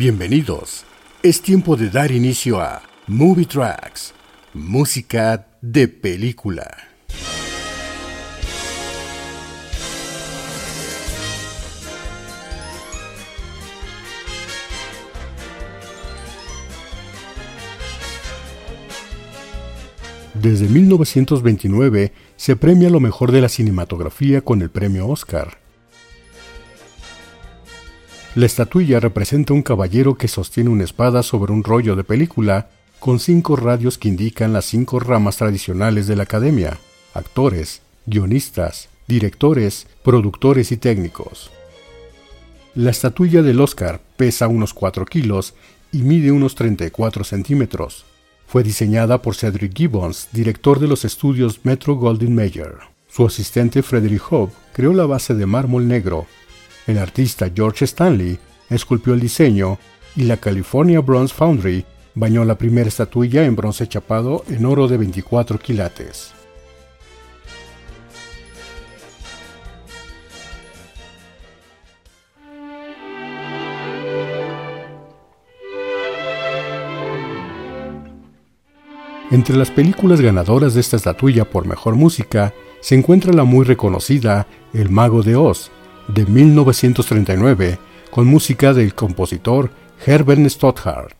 Bienvenidos. Es tiempo de dar inicio a Movie Tracks, música de película. Desde 1929 se premia lo mejor de la cinematografía con el premio Oscar. La estatuilla representa un caballero que sostiene una espada sobre un rollo de película con cinco radios que indican las cinco ramas tradicionales de la academia, actores, guionistas, directores, productores y técnicos. La estatuilla del Oscar pesa unos 4 kilos y mide unos 34 centímetros. Fue diseñada por Cedric Gibbons, director de los estudios Metro Goldwyn Mayer. Su asistente Frederick Hope creó la base de mármol negro el artista George Stanley esculpió el diseño y la California Bronze Foundry bañó la primera estatuilla en bronce chapado en oro de 24 quilates. Entre las películas ganadoras de esta estatuilla por mejor música se encuentra la muy reconocida El Mago de Oz, de 1939 con música del compositor Herbert Stothard.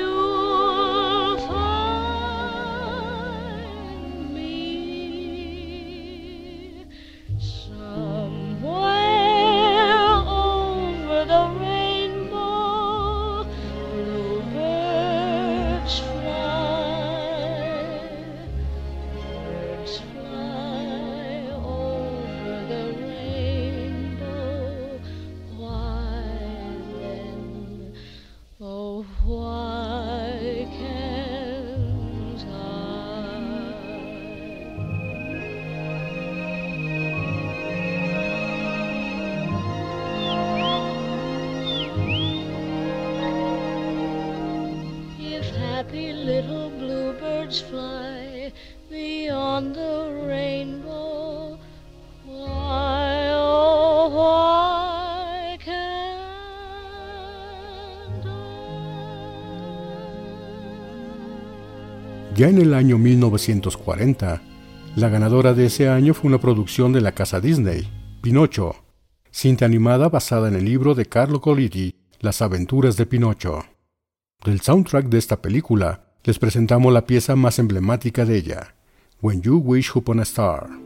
Ya en el año 1940, la ganadora de ese año fue una producción de la casa Disney, Pinocho, cinta animada basada en el libro de Carlo Collodi, Las aventuras de Pinocho. Del soundtrack de esta película, les presentamos la pieza más emblemática de ella, When You Wish Upon a Star.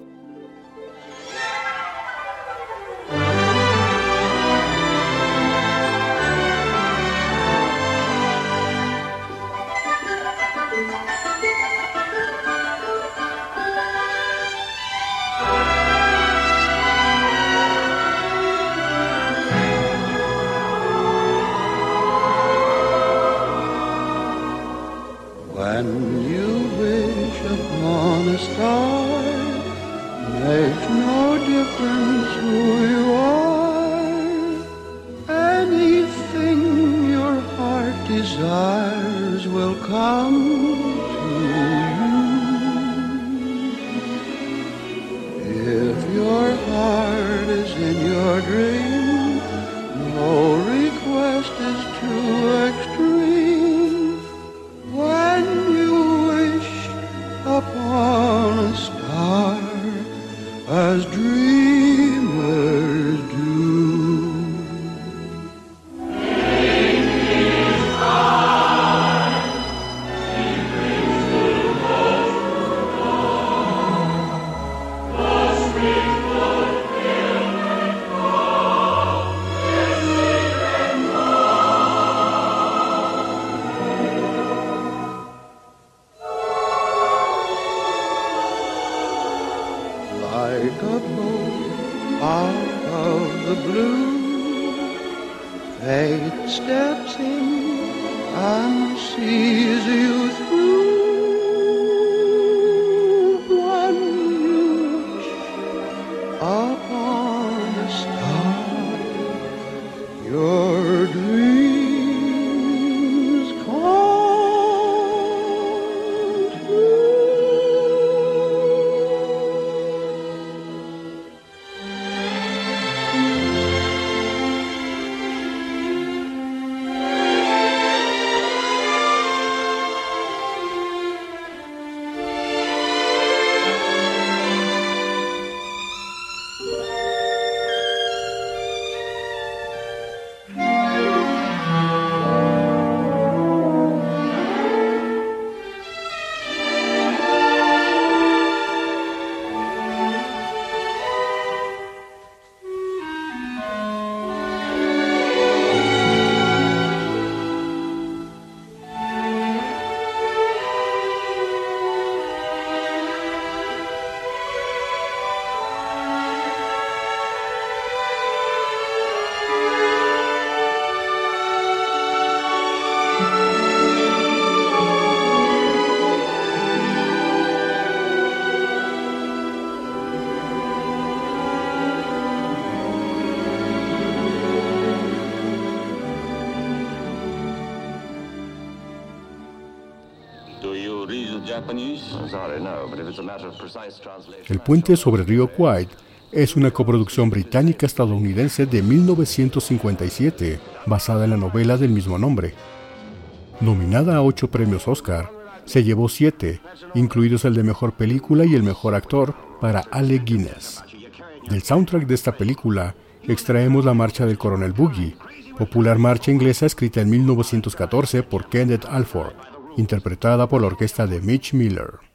El puente sobre el río Kwai es una coproducción británica-estadounidense de 1957, basada en la novela del mismo nombre. Nominada a ocho premios Oscar, se llevó siete, incluidos el de Mejor Película y el Mejor Actor para Ale Guinness. Del soundtrack de esta película extraemos la marcha del Coronel Boogie, popular marcha inglesa escrita en 1914 por Kenneth Alford, interpretada por la orquesta de Mitch Miller.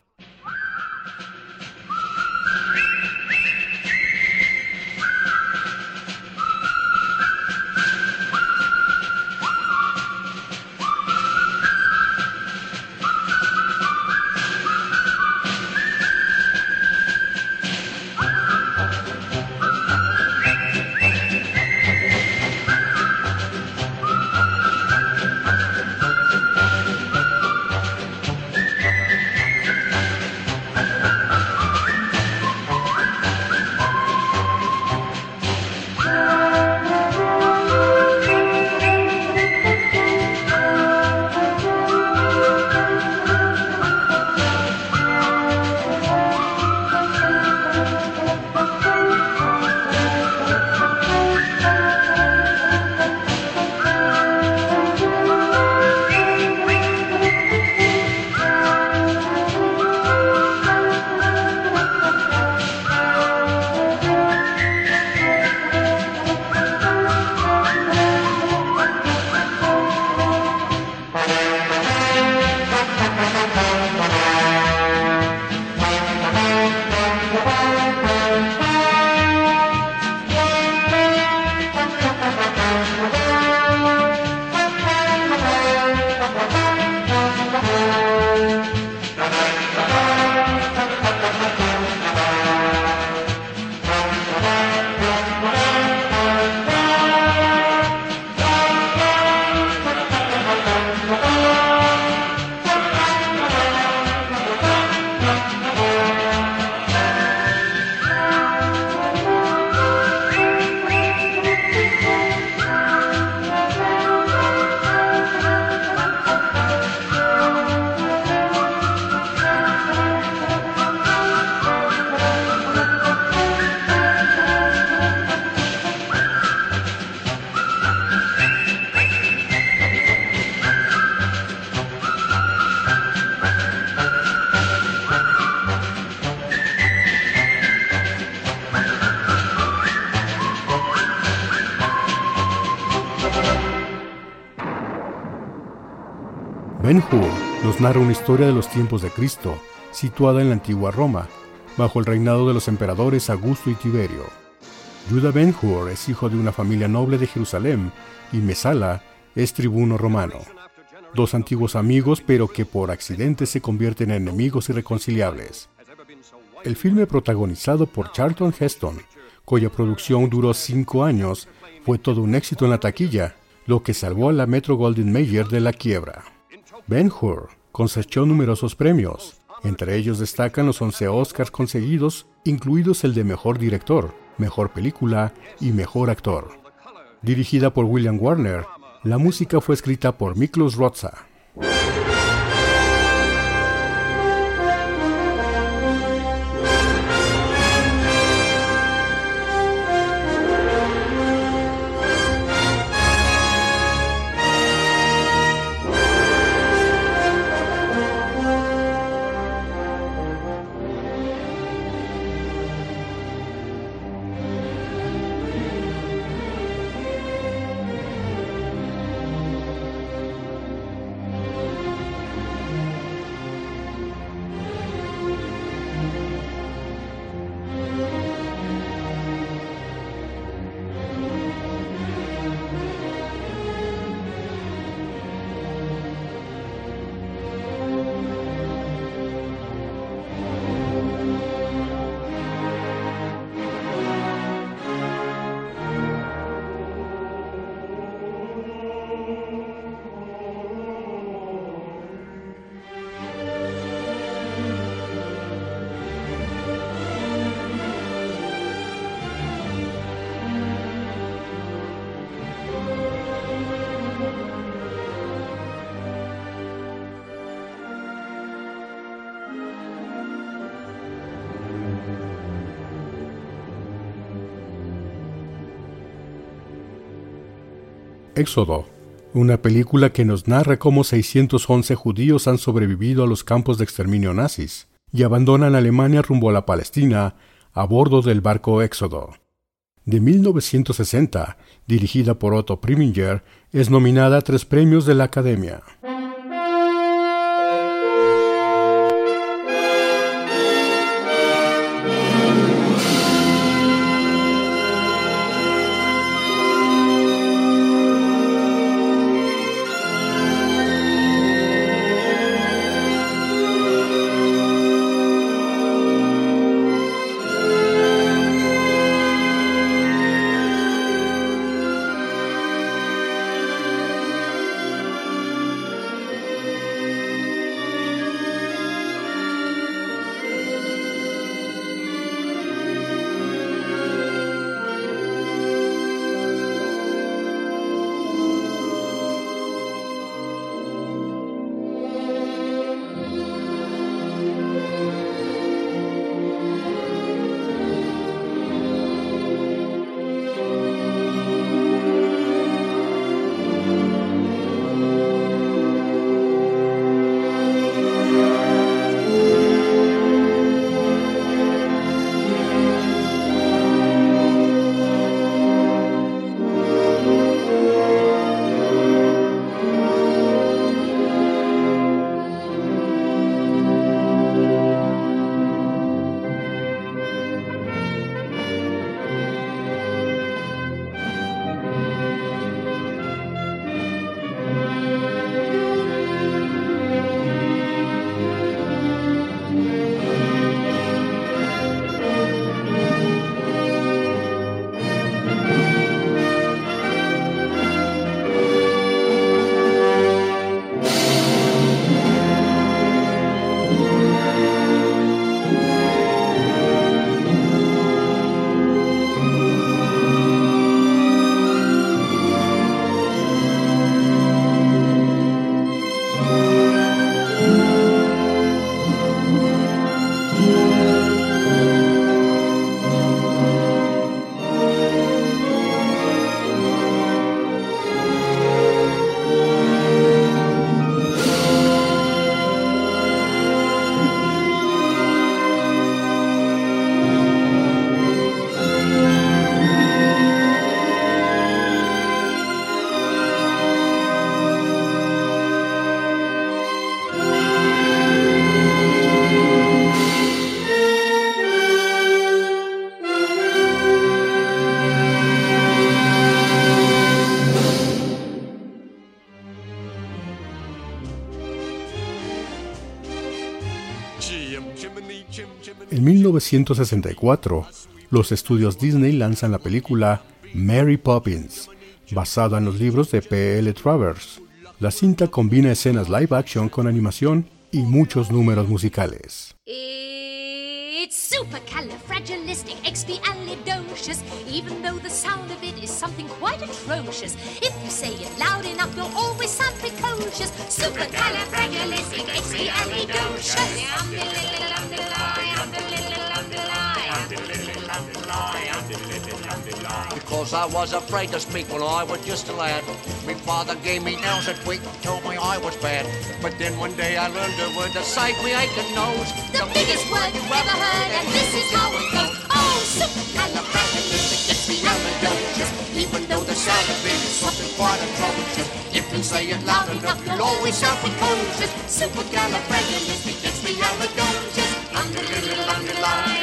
Narra una historia de los tiempos de Cristo, situada en la antigua Roma, bajo el reinado de los emperadores Augusto y Tiberio. Judah Ben Hur es hijo de una familia noble de Jerusalén y Mesala es tribuno romano. Dos antiguos amigos pero que por accidente se convierten en enemigos irreconciliables. El filme protagonizado por Charlton Heston, cuya producción duró cinco años, fue todo un éxito en la taquilla, lo que salvó a la Metro Golden Mayer de la quiebra. Ben Hur cosechó numerosos premios, entre ellos destacan los 11 Oscars conseguidos, incluidos el de Mejor Director, Mejor Película y Mejor Actor. Dirigida por William Warner, la música fue escrita por Miklos Rozsa. Éxodo, una película que nos narra cómo 611 judíos han sobrevivido a los campos de exterminio nazis y abandonan Alemania rumbo a la Palestina a bordo del barco Éxodo. De 1960, dirigida por Otto Preminger, es nominada a tres premios de la Academia. 1964, los estudios Disney lanzan la película Mary Poppins, basada en los libros de P.L. Travers. La cinta combina escenas live action con animación y muchos números musicales. It's supercalifragilisticexpialidocious, even though the sound of it is something quite atrocious. If you say it loud enough, you'll always sound precocious. Because I was afraid to speak when I was just a lad. My father gave me nails a tweak, and told me I was bad. But then one day I learned a word to save me aching nose. The biggest word you ever heard, and this is how it goes. Oh, supercalifragilisticexpialidocious. Even though the sound of it is something quite atrocious. If you say it loud enough, you'll always sound precocious. Supercalifragilisticexpialidocious. Under little underline, under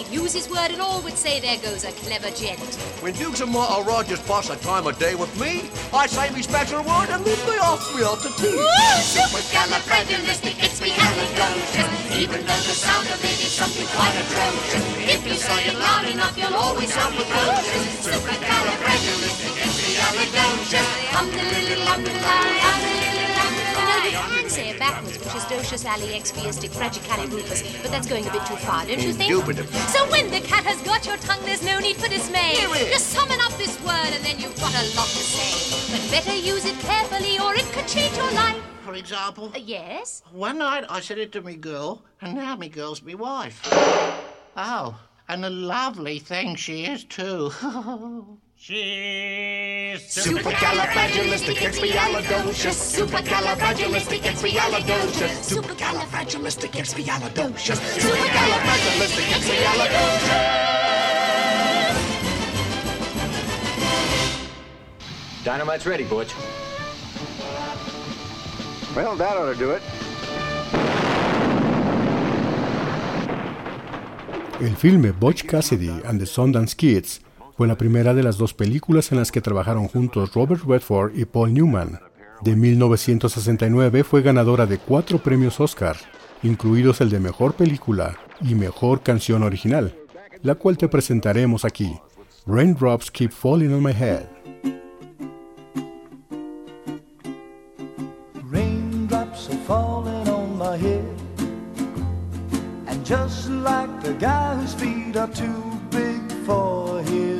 he'd use his word and all would say, There goes a clever gent. When Dukes and Martha Rogers pass a time of day with me, I say me special word and then they ask me out to tea. Supercalifragilisticexpialidocious. Even though the sound of it is something quite atrocious. If you say it loud enough, you'll always sound precocious. Supercalifragilisticexpialidocious. Um, the little um, the lie, um, the little say backwards, which is docious ali expiastic fragicalibupus, but that's going a bit too far, don't you think? Indubitably. So when the cat has got your tongue, there's no need for dismay. Just summon up this word and then you've got a lot to say. But better use it carefully or it could change your life. For example, Uh, yes? one night I said it to me girl, and now me girl's me wife. Oh, and a lovely thing she is too. Supercalifragilisticexpialidocious. Supercalifragilisticexpialidocious. Supercalifragilisticexpialidocious. Supercalifragilisticexpialidocious. Dynamite's ready, Butch. Well, that ought to do it. El filme Butch Cassidy and the Sundance Kids fue la primera de las dos películas en las que trabajaron juntos Robert Redford y Paul Newman. De 1969 fue ganadora de cuatro premios Oscar, incluidos el de Mejor Película y Mejor Canción Original, la cual te presentaremos aquí. Raindrops Keep Falling on My Head. Raindrops are falling on my head. And just like the guy whose feet are too big for his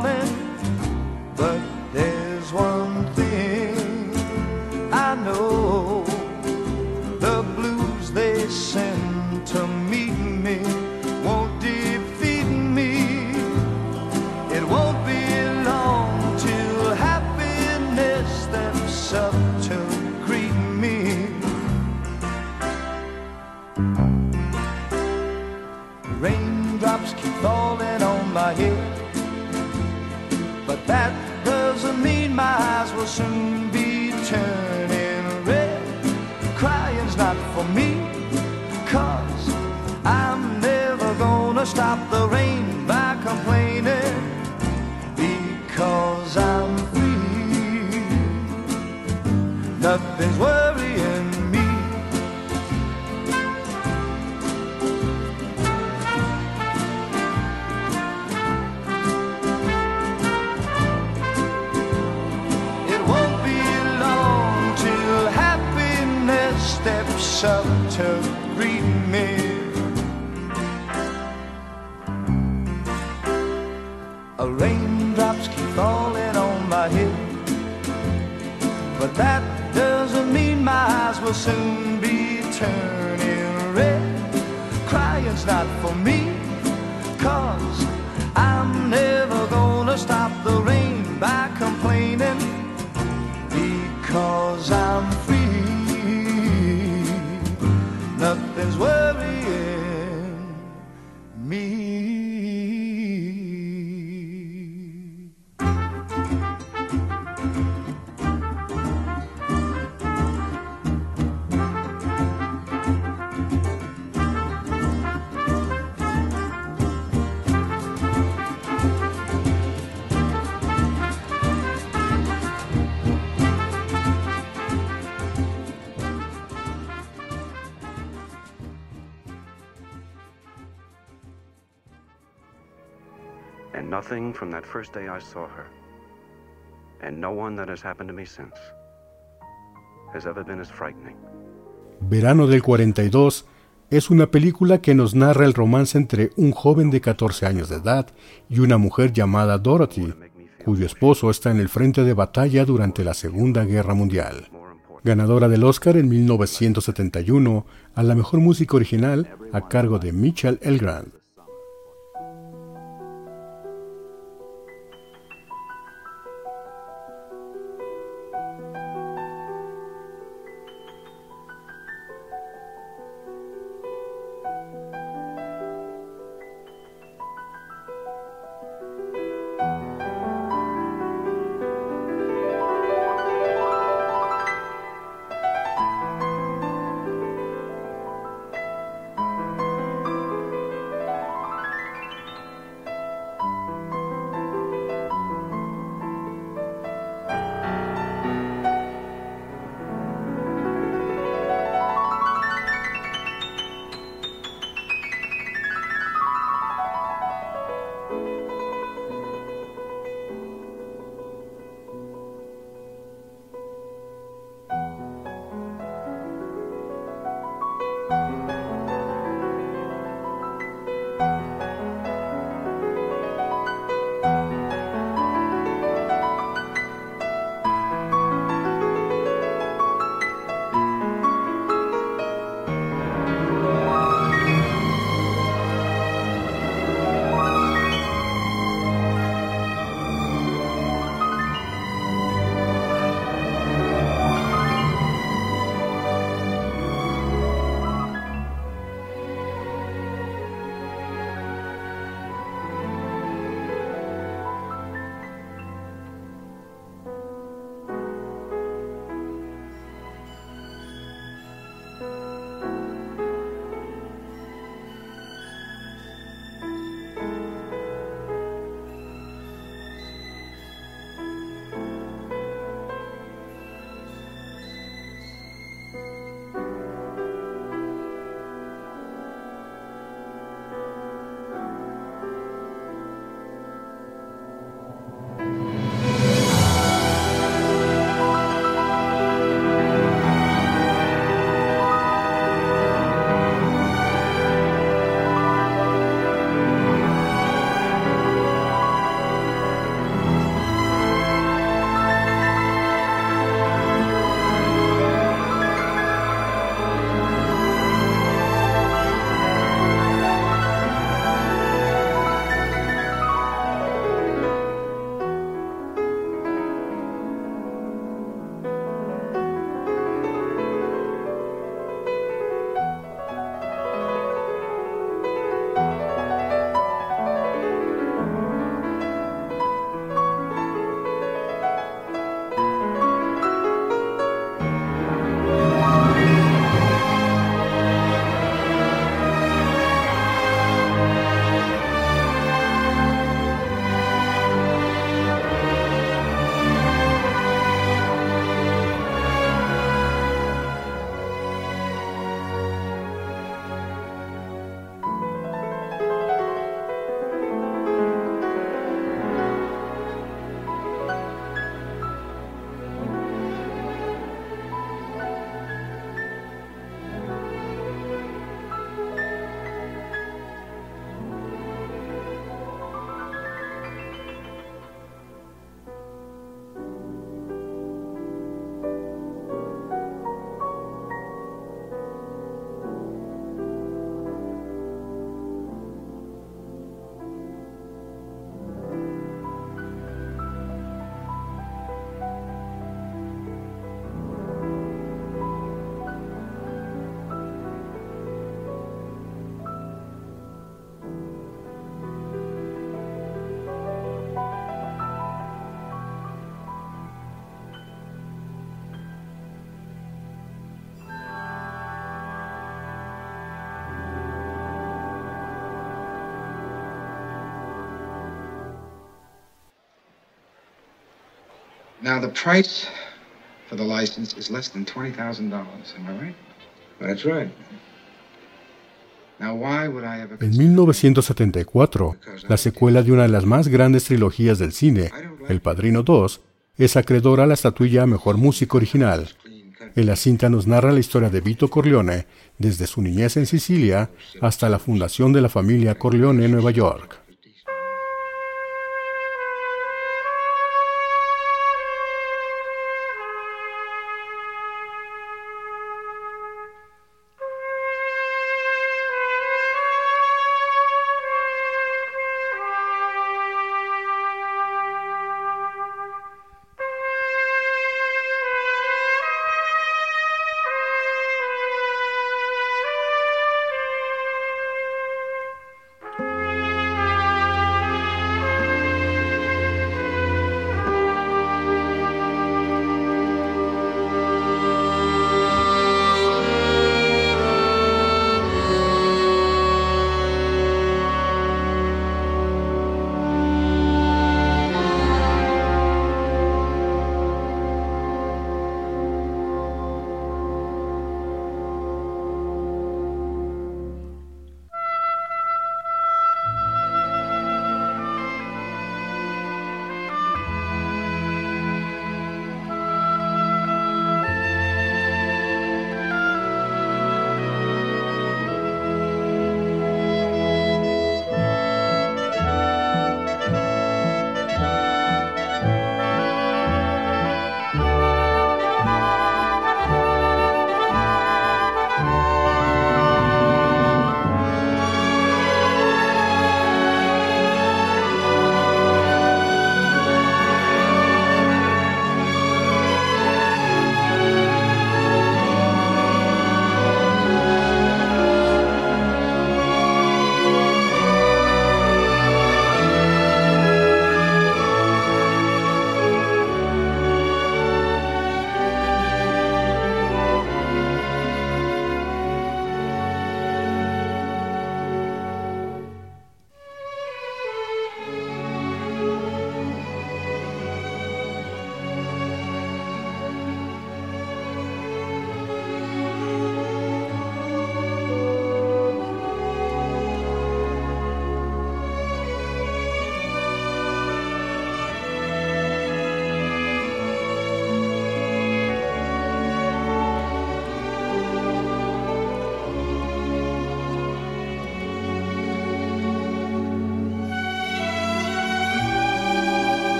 From that first day I saw her. And no one that has happened to me since has ever been as frightening. Verano del 42 es una película que nos narra el romance entre un joven de 14 años de edad y una mujer llamada Dorothy, cuyo esposo está en el frente de batalla durante la Segunda Guerra Mundial. Ganadora del Oscar en 1971 a la mejor música original a cargo de Mitchell Elgrand. Now, the price for the license is less than $20,000. Am I right? That's right. En 1974, la secuela de una de las más grandes trilogías del cine, El Padrino 2, es acreedora a la estatuilla Mejor Músico Original. En la cinta nos narra la historia de Vito Corleone, desde su niñez en Sicilia hasta la fundación de la familia Corleone en Nueva York.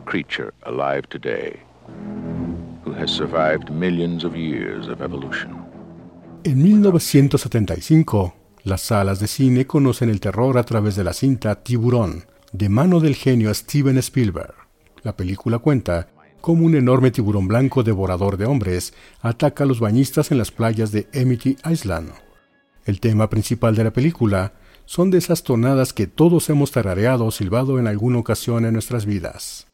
Creature alive today who has survived millions of years of evolution. En 1975, las salas de cine conocen el terror a través de la cinta Tiburón, de mano del genio Steven Spielberg. La película cuenta cómo un enorme tiburón blanco devorador de hombres ataca a los bañistas en las playas de Amity Island. El tema principal de la película son de esas tonadas que todos hemos tarareado o silbado en alguna ocasión en nuestras vidas.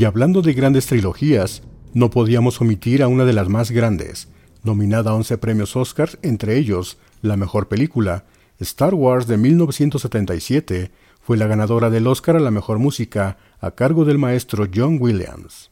Y hablando de grandes trilogías, no podíamos omitir a una de las más grandes, nominada a 11 premios Oscars, entre ellos la mejor película, Star Wars de 1977, fue la ganadora del Oscar a la mejor música a cargo del maestro John Williams.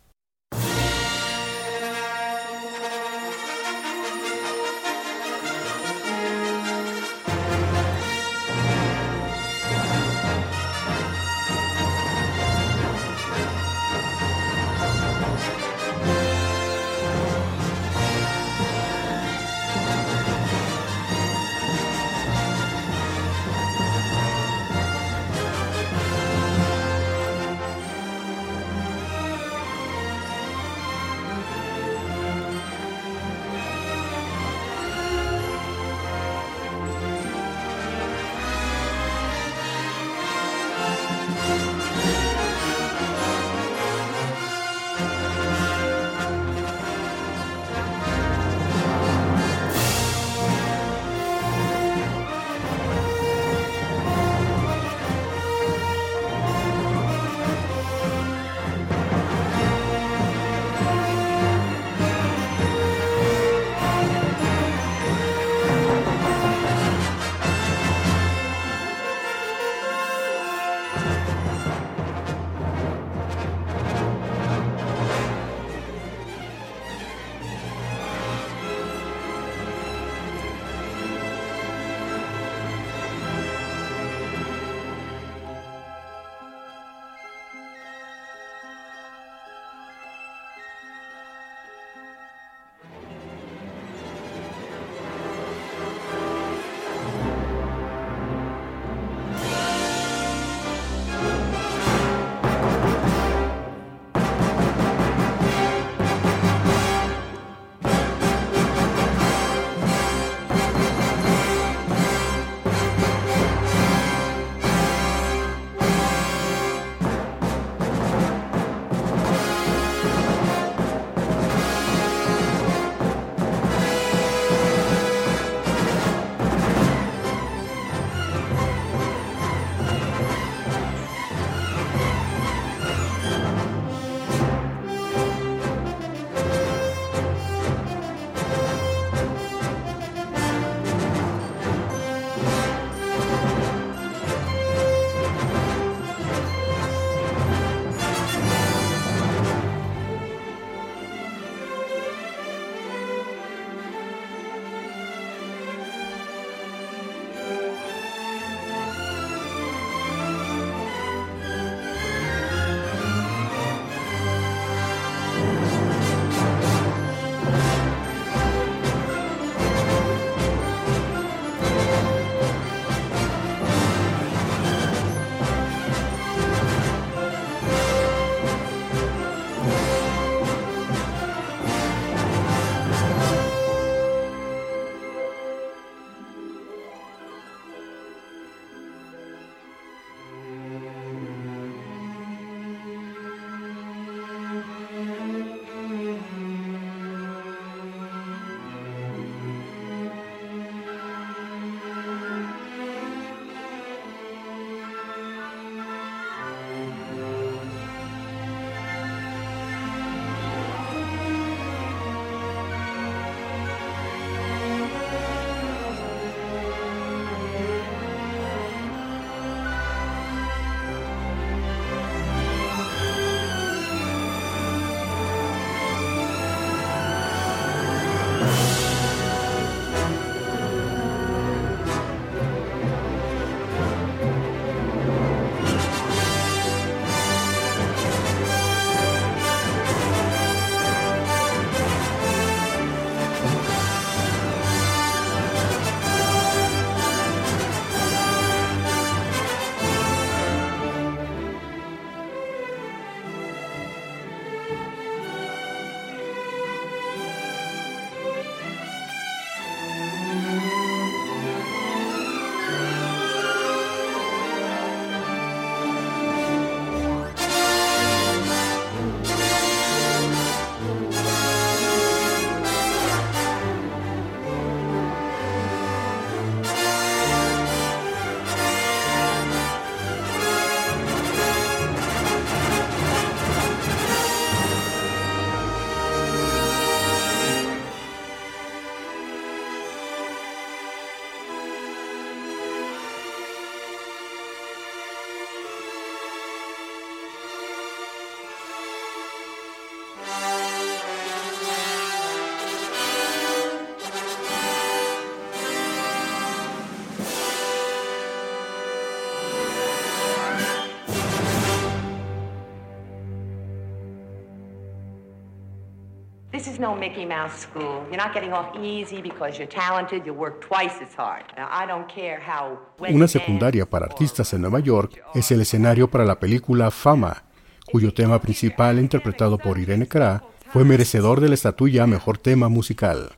Is no Mickey Mouse school. You're not getting off easy because you're talented. You work twice as hard. Now, I don't care how. Una secundaria para artistas en Nueva York es el escenario para la película Fama, cuyo tema principal, interpretado por Irene Kra, fue merecedor de la estatuilla Mejor Tema Musical.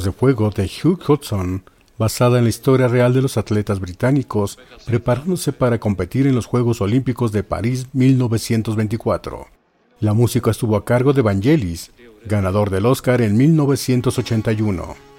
De Fuego de Hugh Hudson, basada en la historia real de los atletas británicos preparándose para competir en los Juegos Olímpicos de París 1924. La música estuvo a cargo de Vangelis, ganador del Oscar en 1981.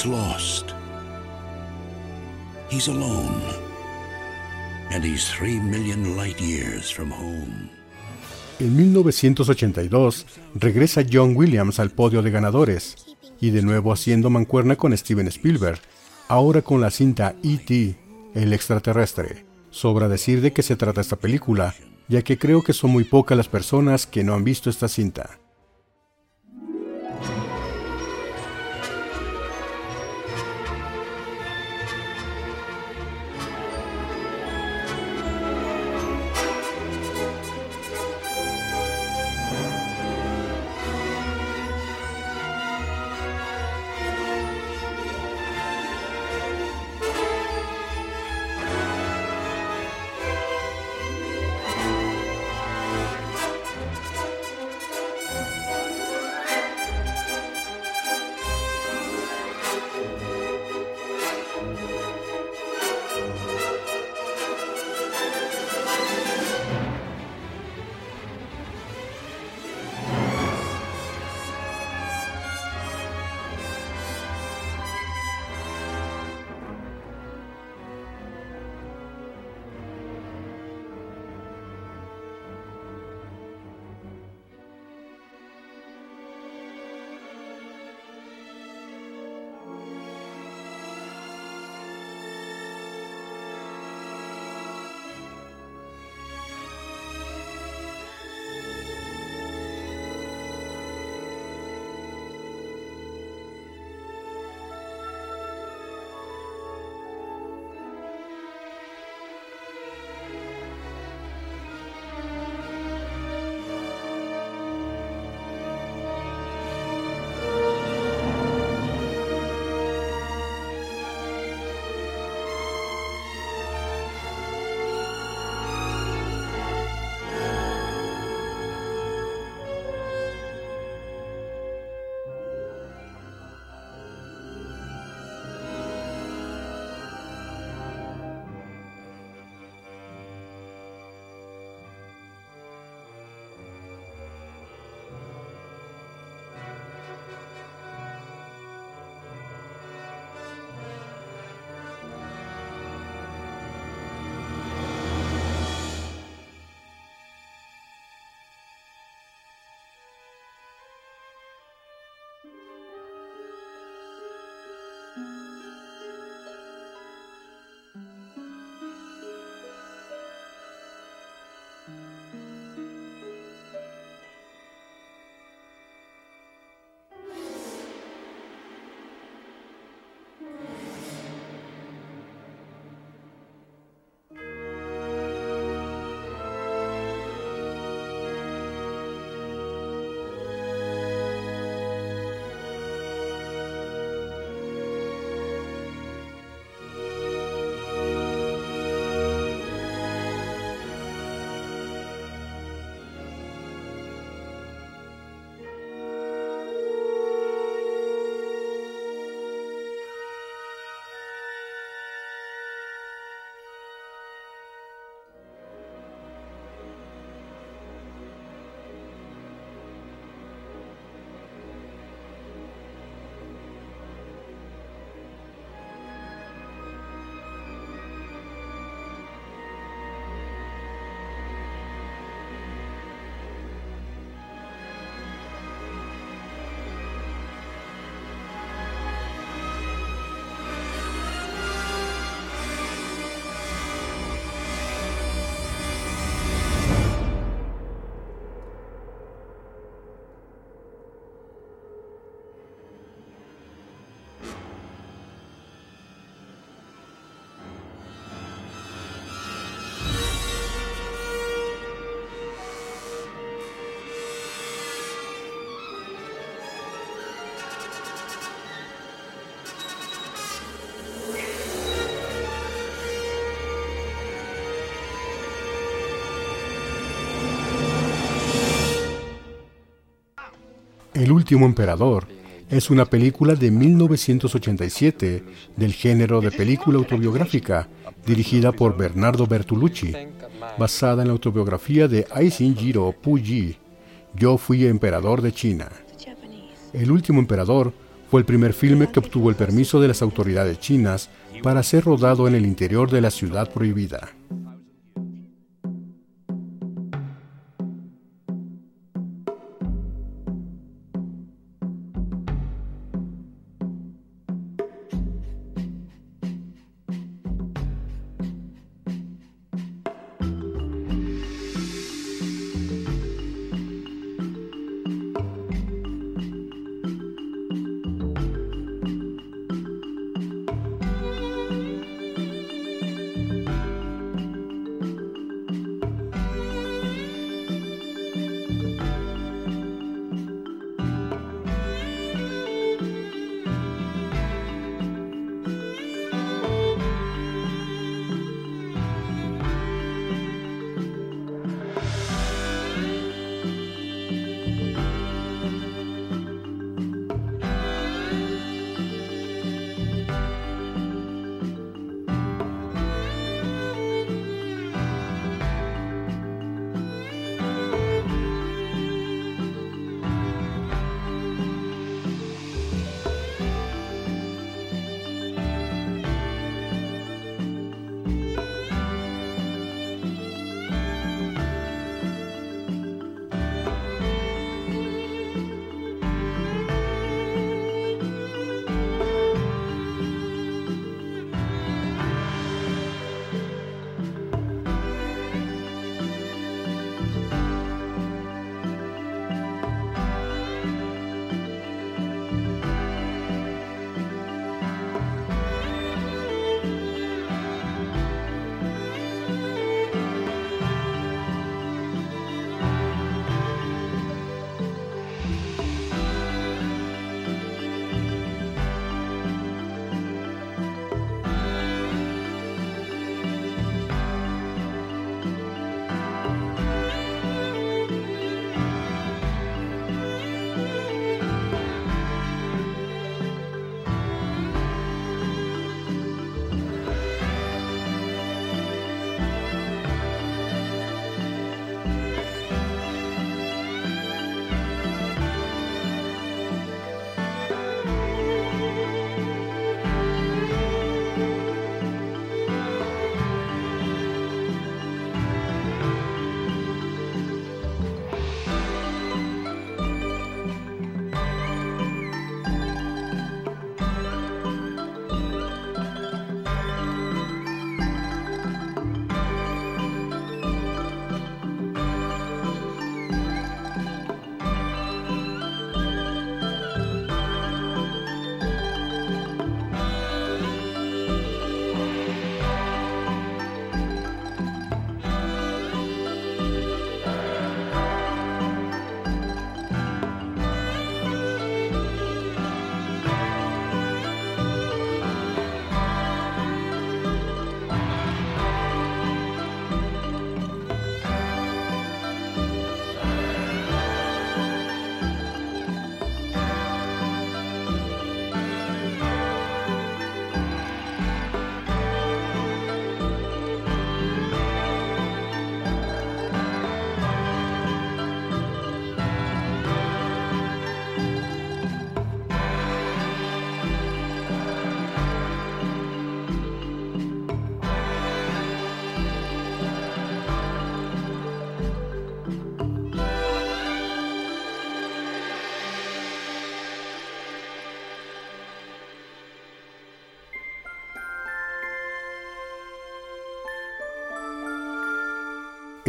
He's lost. He's alone. And he's three million light years from home. En 1982 regresa John Williams al podio de ganadores, y de nuevo haciendo mancuerna con Steven Spielberg, ahora con la cinta E.T., el extraterrestre. Sobra decir de qué se trata esta película, ya que creo que son muy pocas las personas que no han visto esta cinta. El último emperador es una película de 1987 del género de película autobiográfica, dirigida por Bernardo Bertolucci, basada en la autobiografía de Aisinjiro Puyi, Yo fui emperador de China. El último emperador fue el primer filme que obtuvo el permiso de las autoridades chinas para ser rodado en el interior de la ciudad prohibida.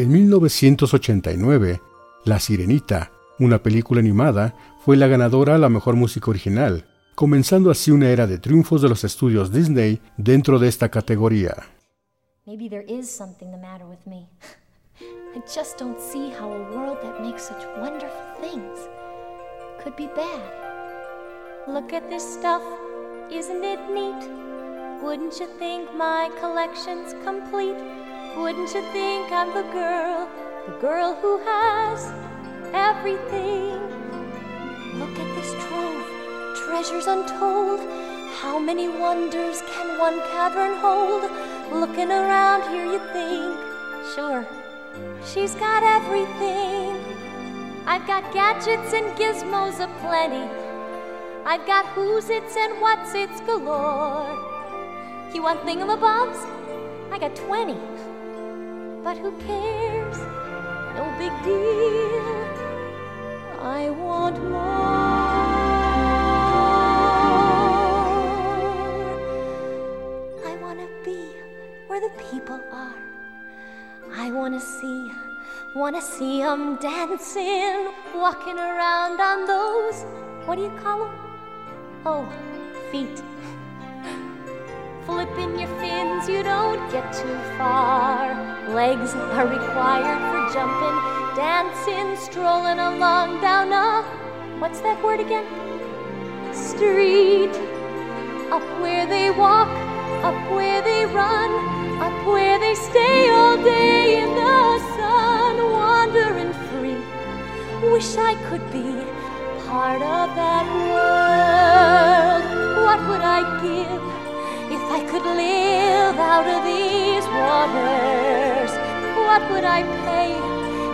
En 1989, La Sirenita, una película animada, fue la ganadora a la mejor música original, comenzando así una era de triunfos de los estudios Disney dentro de esta categoría. Maybe there is something the matter with me. I just don't see how a world that makes such wonderful things could be bad. Look at this stuff, isn't it neat? Wouldn't you think my collection's complete? Wouldn't you think I'm the girl, the girl who has everything? Look at this trove, treasures untold. How many wonders can one cavern hold? Looking around here, you think, sure, she's got everything. I've got gadgets and gizmos aplenty. I've got who's its and what's its galore. You want thingamabobs? I got 20. But who cares? No big deal. I want more. I want to be where the people are. I want to see, want to see them dancing, walking around on those, what do you call them? Oh, feet. Flipping your fins, you don't get too far. Legs are required for jumping, dancing, strolling along down a, what's that word again? Street. Up where they walk, up where they run, up where they stay all day in the sun, wandering free. Wish I could be part of that world. What would I give I could live out of these waters? What would I pay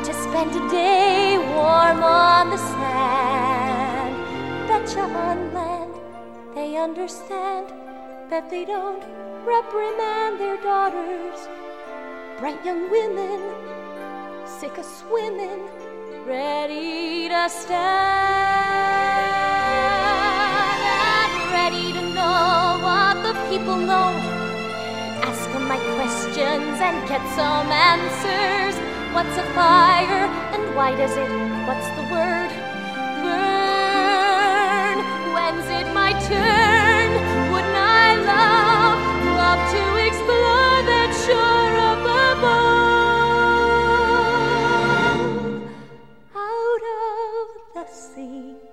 to spend a day warm on the sand? Betcha on land they understand that they don't reprimand their daughters. Bright young women, sick of swimming, ready to stand and ready to know what the people know. Ask them my questions and get some answers. What's a fire and why does it? What's the word? Burn. When's it my turn? Wouldn't I love, love to explore that shore up above? Out of the sea.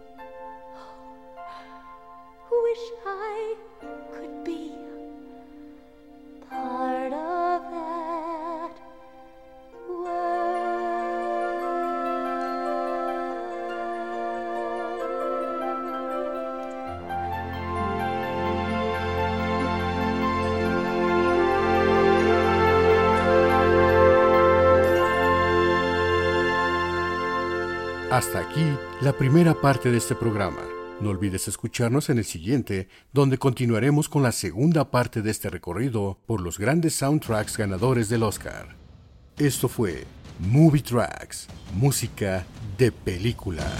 Hasta aquí la primera parte de este programa. No olvides escucharnos en el siguiente, donde continuaremos con la segunda parte de este recorrido por los grandes soundtracks ganadores del Oscar. Esto fue Movie Tracks, música de película.